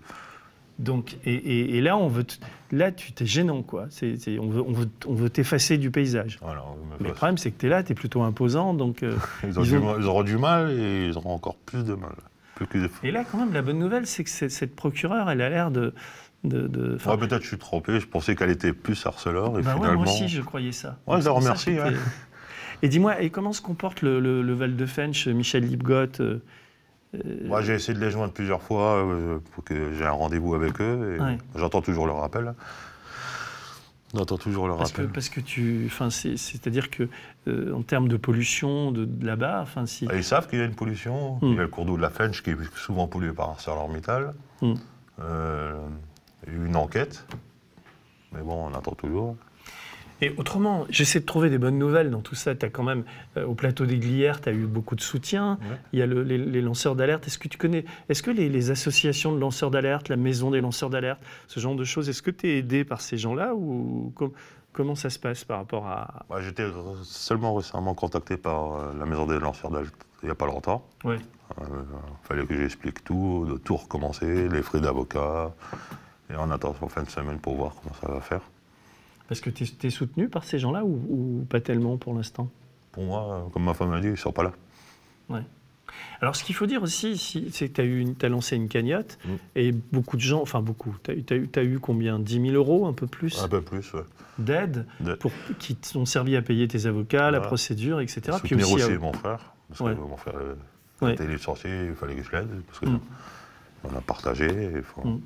Donc, et, et- et là, on veut, là, tu t'es gênant, quoi. C'est- on veut, on veut, on veut t'effacer du paysage. Voilà, Mais le problème, c'est que tu es là, tu es plutôt imposant, donc. euh, [laughs] ils, ont ils du ont- mal- ils auront du mal et ils auront encore plus de mal. Plus que... Et là, quand même, la bonne nouvelle, c'est que cette, procureure, elle a l'air de. de, peut-être je suis trompé, je pensais qu'elle était plus Arcelor et bah ouais, finalement. moi aussi, je croyais ça. Ouais, je C'est la ça remercie, que ouais. Et dis-moi, et comment se comporte le, le, le Val de Fench, Michel Lipgott euh, Moi, j'ai essayé de les joindre plusieurs fois euh, pour que j'ai un rendez-vous avec eux. et Ouais. J'entends toujours leur appel. J'entends toujours leur parce que, appel. parce que tu. Enfin, c'est-à-dire que, euh, en termes de pollution de, de là-bas, enfin, si. Et Ils savent qu'il y a une pollution. Mm. Il y a le cours d'eau de la Fench qui est souvent pollué par ArcelorMittal. Mm. Euh, il y a eu une enquête. Mais bon, on attend toujours. Et autrement, j'essaie de trouver des bonnes nouvelles dans tout ça. Tu as quand même, euh, au plateau des Glières, tu as eu beaucoup de soutien. Ouais. Il y a le- les, les lanceurs d'alerte. Est-ce que tu connais, est-ce que les, les associations de lanceurs d'alerte, la maison des lanceurs d'alerte, ce genre de choses, est-ce que tu es aidé par ces gens-là ou com- comment ça se passe par rapport à? Moi, J'étais seulement récemment contacté par euh, la maison des lanceurs d'alerte il n'y a pas longtemps. Ouais. Il fallait que j'explique tout, de tout recommencer, les frais d'avocat. Et on attend en fin de semaine pour voir comment ça va faire. Parce que tu es, soutenu par ces gens-là ou, ou pas tellement pour l'instant? Pour moi, euh, comme ma femme m'a dit, ils ne sont pas là. Alors, ce qu'il faut dire aussi, si- c'est que tu as, lancé une cagnotte Mm. et beaucoup de gens, enfin beaucoup, tu as, eu combien? 10 000 euros, un peu plus? Un peu plus, ouais. d'aide qui t'ont servi à payer tes avocats, la procédure, etc. Puis Soutenir aussi, aussi, à- mon frère. Parce Ouais. que mon frère euh, Ouais. était licencié, il fallait que je l'aide. Parce que Mm. on a partagé. et faut- Mm.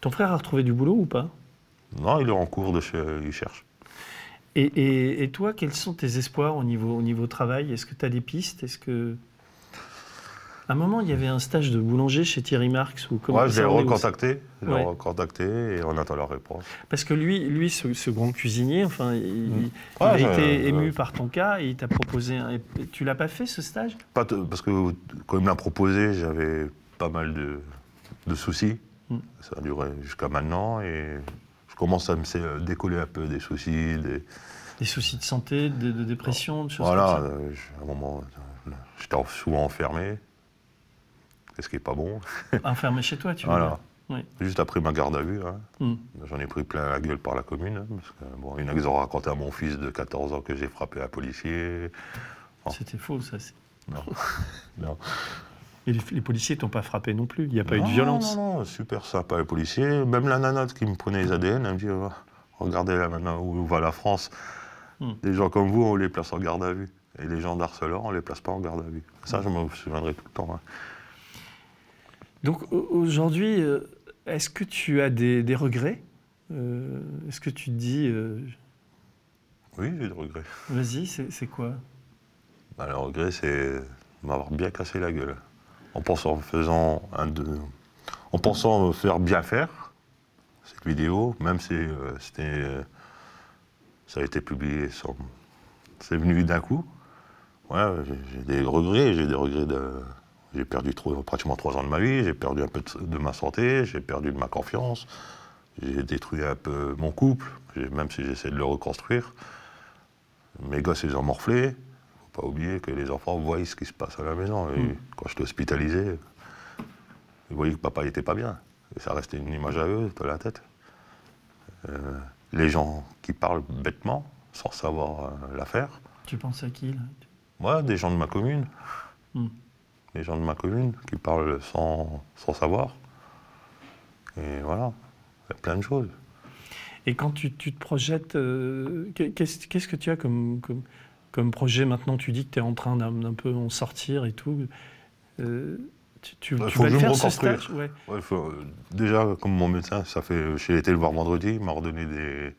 Ton frère a retrouvé du boulot ou pas? Non, il est en cours de chez. Il cherche. et, et- et toi, quels sont tes espoirs au niveau, au niveau travail? Est-ce que tu as des pistes? Est-ce que... À un moment, il y avait un stage de boulanger chez Thierry Marx. Ou comment Ouais, je l'ai recontacté. Je Ouais. recontacté et on attend la réponse. Parce que lui, lui ce, ce grand cuisinier, enfin, il, Mm. il Ouais, a été je- ému par ton cas et il t'a proposé. Un... Tu l'as pas fait ce stage? Pas parce que quand il me l'a proposé, j'avais pas mal de, de soucis. Mm. Ça a duré jusqu'à maintenant et je commence à me sé- décoller un peu des soucis. Des... Des soucis de santé, de, de dépression, de choses Voilà, comme ça euh, je- à un moment, euh, j'étais en- souvent enfermé, ce qui n'est pas bon. [laughs] Enfermé chez toi, tu Voilà. Oui. Juste après ma garde à vue, hein, Mm. j'en ai pris plein la gueule par la commune. hein, parce que, bon, il y en a qui ont raconté à mon fils de 14 ans que j'ai frappé un policier. Bon. C'était faux, ça. Non. [laughs] non. Et les, les policiers t'ont pas frappé non plus. Il n'y a pas eu de violence. Non, non, super sympa les policiers. Même la nanote qui me prenait les ADN, elle me dit oh, Regardez là maintenant où va la France. Hmm. Des gens comme vous, on les place en garde à vue. Et les gens d'harceleurs, on ne les place pas en garde à vue. Ça, je me souviendrai tout le temps. hein. Donc au- aujourd'hui, euh, est-ce que tu as des, des regrets Euh, Est-ce que tu te dis, euh, Oui, j'ai des regrets. vas-y, c'est c'est quoi? Bah, le regret, c'est m'avoir bien cassé la gueule. En pensant, en faisant faire bien faire cette vidéo, même si euh, c'était, euh, ça a été publié sans, c'est venu d'un coup. Ouais, j'ai des regrets. J'ai des regrets de, j'ai perdu trop- pratiquement trois ans de ma vie. J'ai perdu un peu de, ma santé. J'ai perdu de ma confiance. J'ai détruit un peu mon couple. Même si j'essaie de le reconstruire. Mes gosses, ils ont morflé pas oublier que les enfants voient ce qui se passe à la maison. Et Mm. quand j'étais hospitalisé, ils voyaient que papa n'était pas bien. Et ça restait une image à eux dans la tête. Euh, les gens qui parlent bêtement, sans savoir euh, la faire. Tu penses à qui là? Moi, des gens de ma commune. Mm. Des gens de ma commune qui parlent sans, sans savoir. Et voilà, il y a plein de choses. Et quand tu, tu te projettes, euh, qu'est- qu'est-ce que tu as comme, comme, comme projet maintenant Tu dis que tu es en train d'un peu en sortir et tout. Euh, tu, tu, Ouais, tu faut vas que le faire ce reconstruise. stage ouais. Ouais, faut- euh, déjà, comme mon médecin, ça fait, j'ai été le voir vendredi, il m'a ordonné des,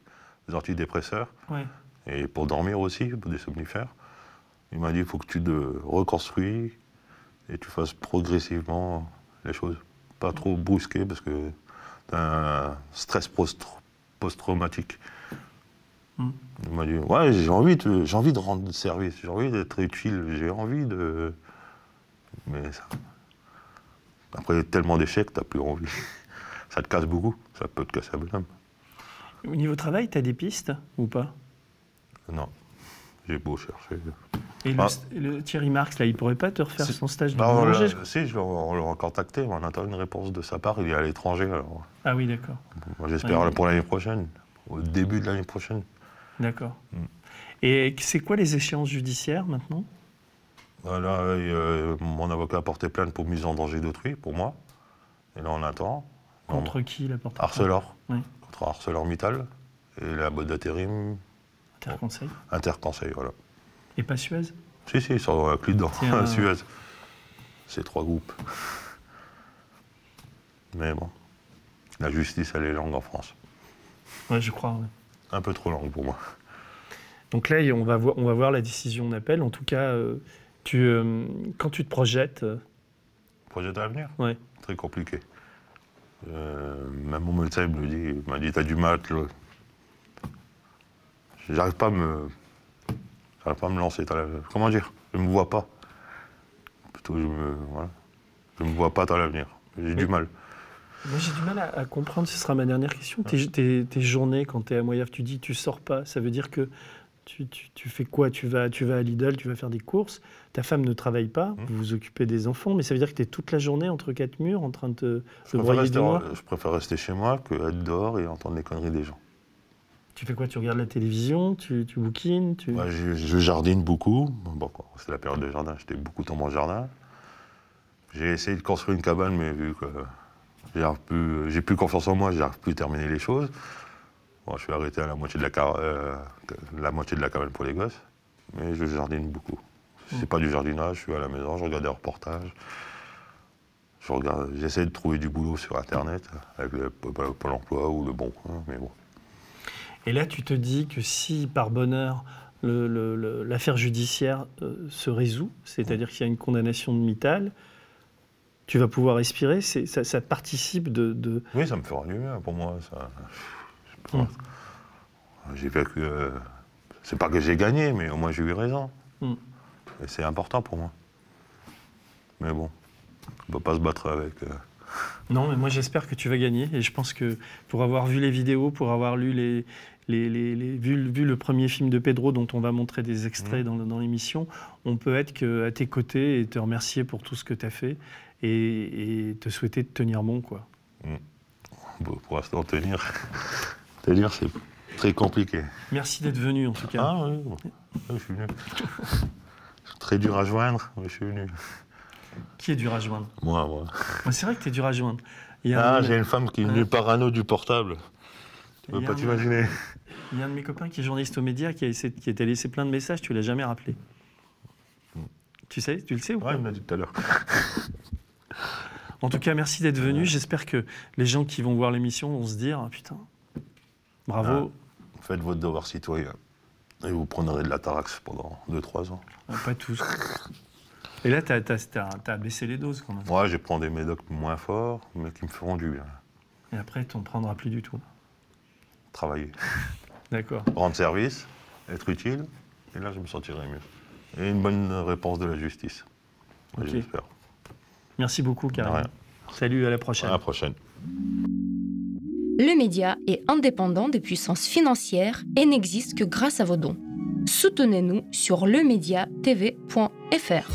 des antidépresseurs. Ouais. Et pour dormir aussi, pour des somnifères. Il m'a dit il faut que tu te reconstruis et tu fasses progressivement les choses. Pas trop brusquer parce que tu as un stress post- post-traumatique. Mm. Il m'a dit Ouais, j'ai envie, de, j'ai envie de rendre service, j'ai envie d'être utile, j'ai envie de. Mais ça. Après tellement d'échecs, tu n'as plus envie. [laughs] Ça te casse beaucoup, ça peut te casser un bonhomme. Au niveau travail, tu as des pistes ou pas? Non, j'ai beau chercher. Et le, Ah. le Thierry Marx, là, il pourrait pas te refaire C'est- son stage de on boulanger je si, je on l'a contacté, on attend une réponse de sa part. Il est à l'étranger, alors Ah oui, d'accord. moi, j'espère pour l'année prochaine, au début de l'année prochaine. D'accord. Mm. Et c'est quoi les échéances judiciaires maintenant? Voilà, euh, mon avocat a porté plainte pour mise en danger d'autrui, pour moi. Et là, on attend. Contre qui la porte Harceleur. Oui. Contre ArcelorMittal. Et la boîte d'intérim, Interconseil. Interconseil, voilà. Et pas Suez? Si, si, ils sont inclus dedans. Suez. Ces trois groupes. Mais bon, la justice, elle est longue en France. Ouais, je crois. ouais. Un peu trop longue pour moi. Donc là, on va voir, on va voir la décision d'appel. En tout cas, euh, tu, euh, quand tu te projettes, euh, Projet d'avenir Ouais. Très compliqué. Euh, même mon médecin me dit, il m'a dit, t'as du mal. J'arrive pas à me... J'arrive pas à me lancer. Comment dire? Je me vois pas. Plutôt, je me... Voilà. Je me vois pas dans l'avenir. J'ai du Oui. mal. Moi j'ai du mal à, à comprendre, ce sera ma dernière question. Tes, tes- tes journées, quand tu es à Moyave, tu dis tu sors pas, ça veut dire que tu, tu- tu fais quoi? Tu vas, tu vas à Lidl, tu vas faire des courses, ta femme ne travaille pas, Mmh. vous vous occupez des enfants, mais ça veut dire que tu es toute la journée entre quatre murs en train de te Je de préfère, broyer rester, je préfère rester chez moi que être dehors et entendre les conneries des gens. Tu fais quoi? Tu regardes la télévision? Tu, tu bouquines? Tu... Ouais, je, je jardine beaucoup. Bon, c'est la période de jardin, j'étais beaucoup dans mon jardin. J'ai essayé de construire une cabane, mais vu que plus- j'ai plus confiance en moi, j'arrive plus à terminer les choses. Bon, je suis arrêté à la moitié de la, car- euh, la moitié de la cabane pour les gosses, mais je jardine beaucoup. C'est pas du jardinage, je suis à la maison, je regarde des reportages. Je regarde, j'essaie de trouver du boulot sur Internet avec le Pôle Pôle emploi ou le Bon Coin, mais bon. Et là, tu te dis que si, par bonheur, l'affaire judiciaire euh, se résout, c'est-à-dire qu'il y a une condamnation de Mittal, tu vas pouvoir respirer, ça, ça participe de... de- Oui, ça me fera du bien pour moi. Ça. Pas. J'ai vécu. euh, c'est pas que j'ai gagné, mais au moins j'ai eu raison. Mm. Et c'est important pour moi. Mais bon, on peut pas se battre avec. euh, Non, mais moi j'espère que tu vas gagner, et je pense que pour avoir vu les vidéos, pour avoir lu les... les- les- les- vu, vu le premier film de Pedro dont on va montrer des extraits dans, dans l'émission, on peut être que à tes côtés et te remercier pour tout ce que tu as fait et, et te souhaiter de tenir bon. quoi. bon, pour l'instant, tenir. [laughs] tenir, c'est très compliqué. Merci d'être venu en tout cas. Ah oui, bon. Oui, je suis venu. [laughs] Très dur à joindre, mais je suis venu. Qui est dur à joindre? Moi, moi. Ouais, C'est vrai que tu es dur à joindre. Il y a, Ah, un, j'ai une femme qui est venue parano du portable. Tu peux pas t'imaginer. il y a un de mes copains qui est journaliste aux médias qui, a essayé, qui t'a laissé plein de messages, tu l'as jamais rappelé. Tu sais, tu le sais ou pas Ouais, il m'a dit tout à l'heure. En tout cas, merci d'être venu. J'espère que les gens qui vont voir l'émission vont se dire, ah, putain, bravo. Faites votre devoir citoyen. Et vous prendrez de la tarax pendant 2-3 ans. Ah, Pas tous. Et là, tu as, baissé les doses quand même. Moi, je prends des médocs moins forts, mais qui me feront du bien. Et après, tu n'en prendras plus du tout. Travailler. [laughs] D'accord. Rendre service, être utile, et là, je me sentirai mieux. Et une bonne réponse de la justice. J'espère. Merci beaucoup, rien. Salut, à la prochaine. À la prochaine. Le média est indépendant des puissances financières et n'existe que grâce à vos dons. Soutenez-nous sur lemediatv.fr.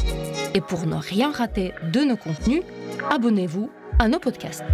Et pour ne rien rater de nos contenus, abonnez-vous à nos podcasts.